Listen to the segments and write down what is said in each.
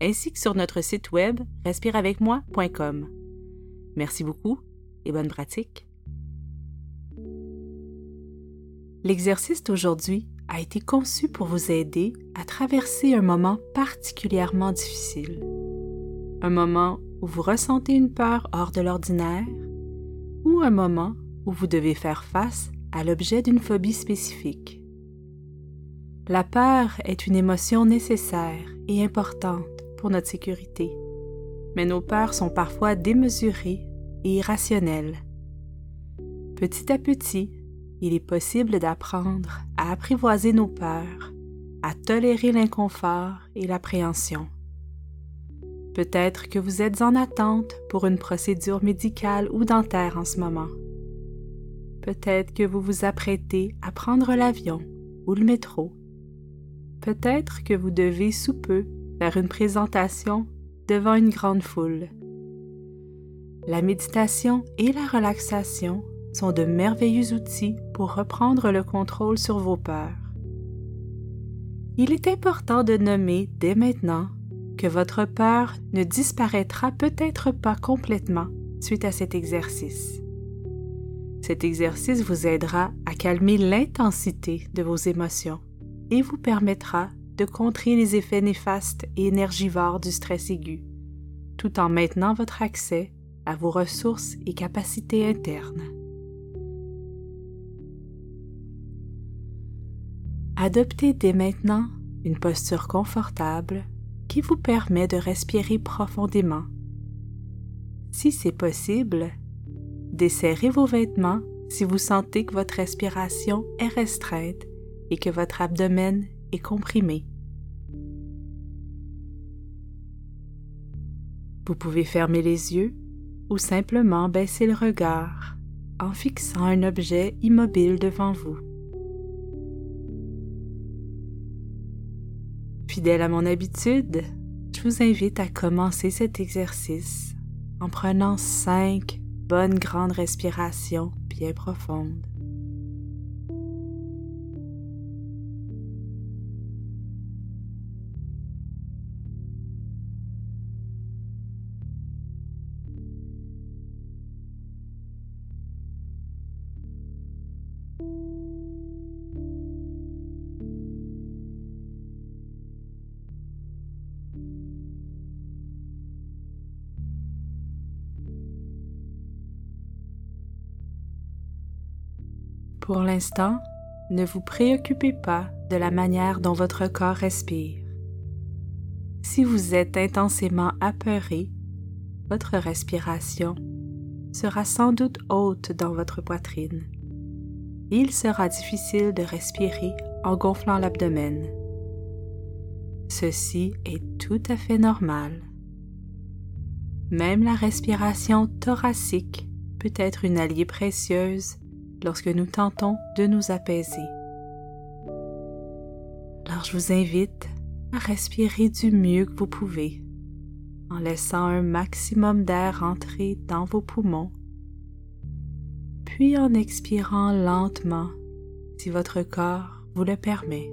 ainsi que sur notre site web respireavecmoi.com. Merci beaucoup et bonne pratique. L'exercice d'aujourd'hui a été conçu pour vous aider à traverser un moment particulièrement difficile. Un moment où vous ressentez une peur hors de l'ordinaire ou un moment où vous devez faire face à l'objet d'une phobie spécifique. La peur est une émotion nécessaire et importante pour notre sécurité, mais nos peurs sont parfois démesurées et irrationnelles. Petit à petit, il est possible d'apprendre à apprivoiser nos peurs, à tolérer l'inconfort et l'appréhension. Peut-être que vous êtes en attente pour une procédure médicale ou dentaire en ce moment. Peut-être que vous vous apprêtez à prendre l'avion ou le métro. Peut-être que vous devez sous peu une présentation devant une grande foule. La méditation et la relaxation sont de merveilleux outils pour reprendre le contrôle sur vos peurs. Il est important de nommer dès maintenant que votre peur ne disparaîtra peut-être pas complètement suite à cet exercice. Cet exercice vous aidera à calmer l'intensité de vos émotions et vous permettra de contrer les effets néfastes et énergivores du stress aigu, tout en maintenant votre accès à vos ressources et capacités internes. Adoptez dès maintenant une posture confortable qui vous permet de respirer profondément. Si c'est possible, desserrez vos vêtements si vous sentez que votre respiration est restreinte et que votre abdomen est comprimé. Vous pouvez fermer les yeux ou simplement baisser le regard en fixant un objet immobile devant vous. Fidèle à mon habitude, je vous invite à commencer cet exercice en prenant cinq bonnes grandes respirations bien profondes. Pour l'instant, ne vous préoccupez pas de la manière dont votre corps respire. Si vous êtes intensément apeuré, votre respiration sera sans doute haute dans votre poitrine. Il sera difficile de respirer en gonflant l'abdomen. Ceci est tout à fait normal. Même la respiration thoracique peut être une alliée précieuse lorsque nous tentons de nous apaiser. Alors je vous invite à respirer du mieux que vous pouvez, en laissant un maximum d'air entrer dans vos poumons, puis en expirant lentement si votre corps vous le permet.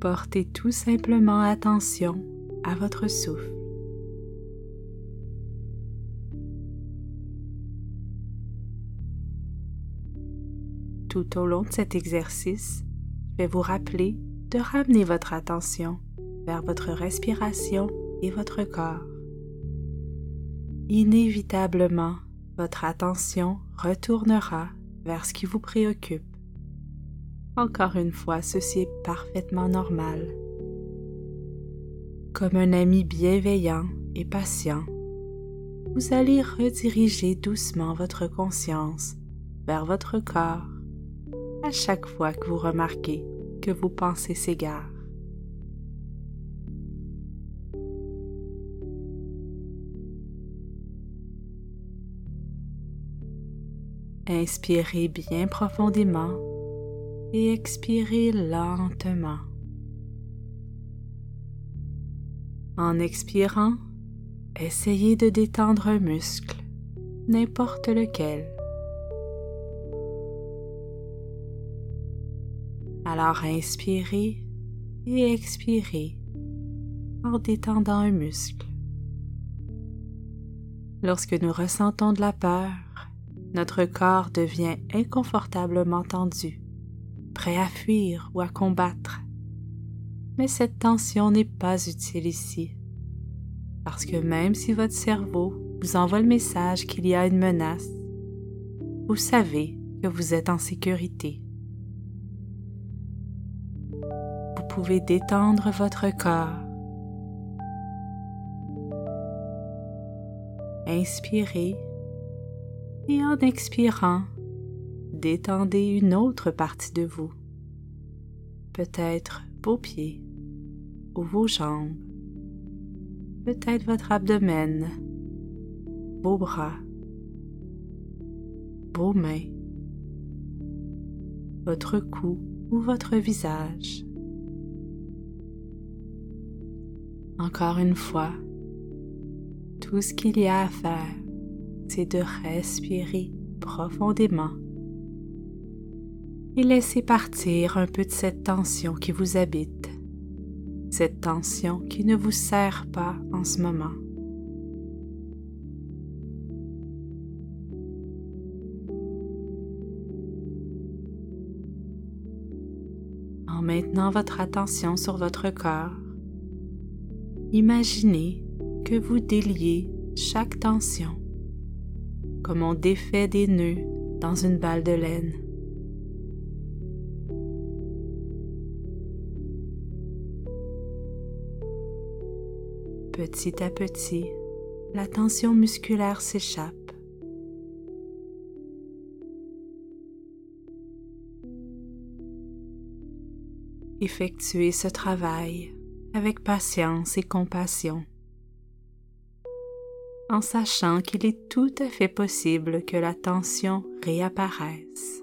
Portez tout simplement attention à votre souffle. Tout au long de cet exercice, je vais vous rappeler de ramener votre attention vers votre respiration et votre corps. Inévitablement, votre attention retournera vers ce qui vous préoccupe. Encore une fois, ceci est parfaitement normal. Comme un ami bienveillant et patient, vous allez rediriger doucement votre conscience vers votre corps à chaque fois que vous remarquez que vos pensées s'égarent. Inspirez bien profondément et expirez lentement. En expirant, essayez de détendre un muscle, n'importe lequel. Alors inspirez et expirez en détendant un muscle. Lorsque nous ressentons de la peur, notre corps devient inconfortablement tendu, prêt à fuir ou à combattre. Mais cette tension n'est pas utile ici, parce que même si votre cerveau vous envoie le message qu'il y a une menace, vous savez que vous êtes en sécurité. Vous pouvez détendre votre corps. Inspirez et en expirant, détendez une autre partie de vous, peut-être vos pieds ou vos jambes, peut-être votre abdomen, vos bras, vos mains, votre cou ou votre visage. Encore une fois, tout ce qu'il y a à faire c'est de respirer profondément et laisser partir un peu de cette tension qui vous habite, cette tension qui ne vous sert pas en ce moment. En maintenant votre attention sur votre corps, imaginez que vous déliez chaque tension comme on défait des nœuds dans une balle de laine. Petit à petit, la tension musculaire s'échappe. Effectuez ce travail avec patience et compassion en sachant qu'il est tout à fait possible que la tension réapparaisse,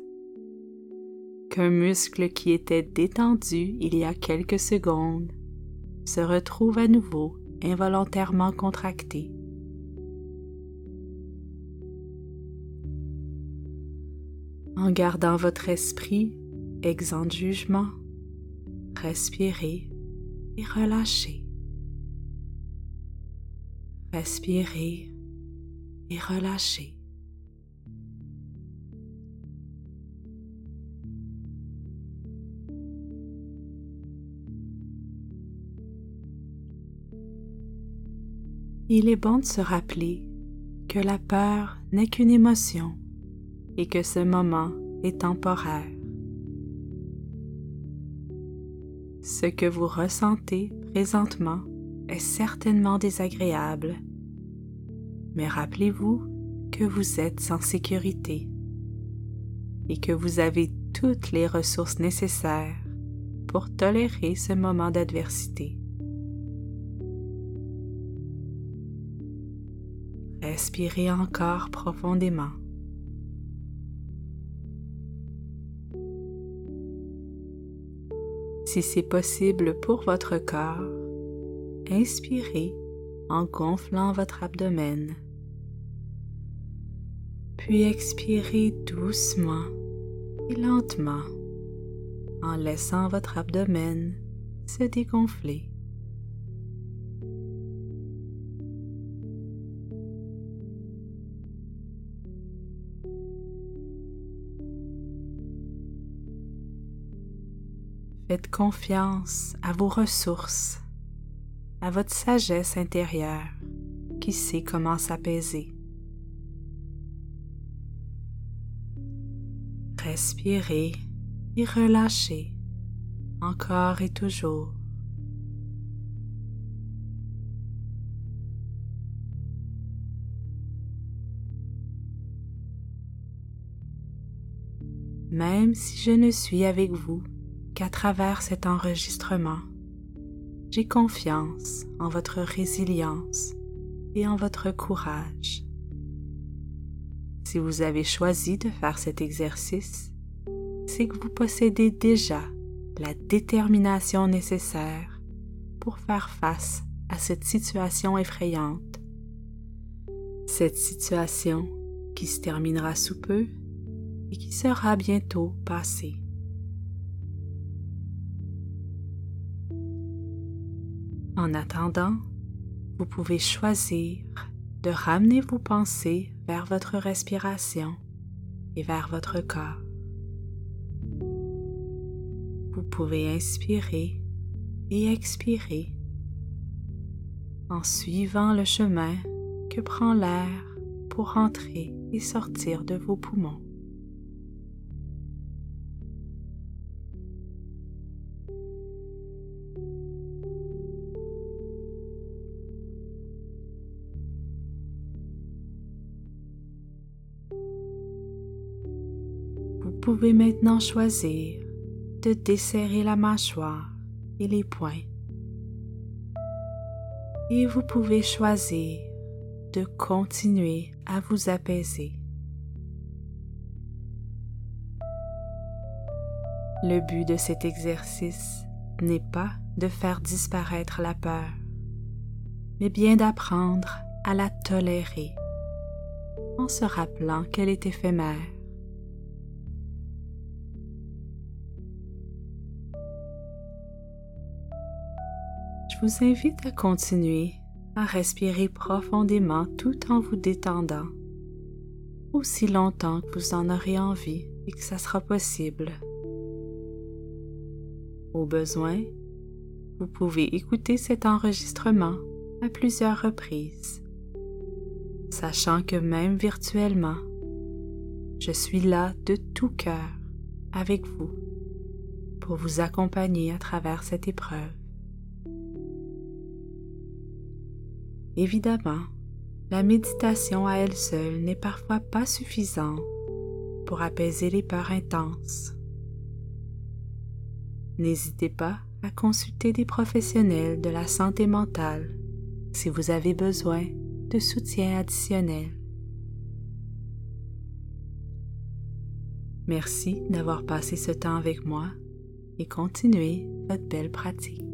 qu'un muscle qui était détendu il y a quelques secondes se retrouve à nouveau involontairement contracté. En gardant votre esprit exempt de jugement, respirez et relâchez. Respirez et relâchez. Il est bon de se rappeler que la peur n'est qu'une émotion et que ce moment est temporaire. Ce que vous ressentez présentement est certainement désagréable, mais rappelez-vous que vous êtes en sécurité et que vous avez toutes les ressources nécessaires pour tolérer ce moment d'adversité. Respirez encore profondément. Si c'est possible pour votre corps, Inspirez en gonflant votre abdomen. Puis expirez doucement et lentement en laissant votre abdomen se dégonfler. Faites confiance à vos ressources à votre sagesse intérieure qui sait comment s'apaiser. Respirez et relâchez encore et toujours. même si je ne suis avec vous qu'à travers cet enregistrement. J'ai confiance en votre résilience et en votre courage. Si vous avez choisi de faire cet exercice, c'est que vous possédez déjà la détermination nécessaire pour faire face à cette situation effrayante. Cette situation qui se terminera sous peu et qui sera bientôt passée. En attendant, vous pouvez choisir de ramener vos pensées vers votre respiration et vers votre corps. Vous pouvez inspirer et expirer en suivant le chemin que prend l'air pour entrer et sortir de vos poumons. Maintenant choisir de desserrer la mâchoire et les poings. Et vous pouvez choisir de continuer à vous apaiser. Le but de cet exercice n'est pas de faire disparaître la peur, mais bien d'apprendre à la tolérer en se rappelant qu'elle est éphémère. Vous invite à continuer à respirer profondément tout en vous détendant, aussi longtemps que vous en aurez envie et que ça sera possible. Au besoin, vous pouvez écouter cet enregistrement à plusieurs reprises, sachant que même virtuellement, je suis là de tout cœur avec vous pour vous accompagner à travers cette épreuve. Évidemment, la méditation à elle seule n'est parfois pas suffisante pour apaiser les peurs intenses. N'hésitez pas à consulter des professionnels de la santé mentale si vous avez besoin de soutien additionnel. Merci d'avoir passé ce temps avec moi et continuez votre belle pratique.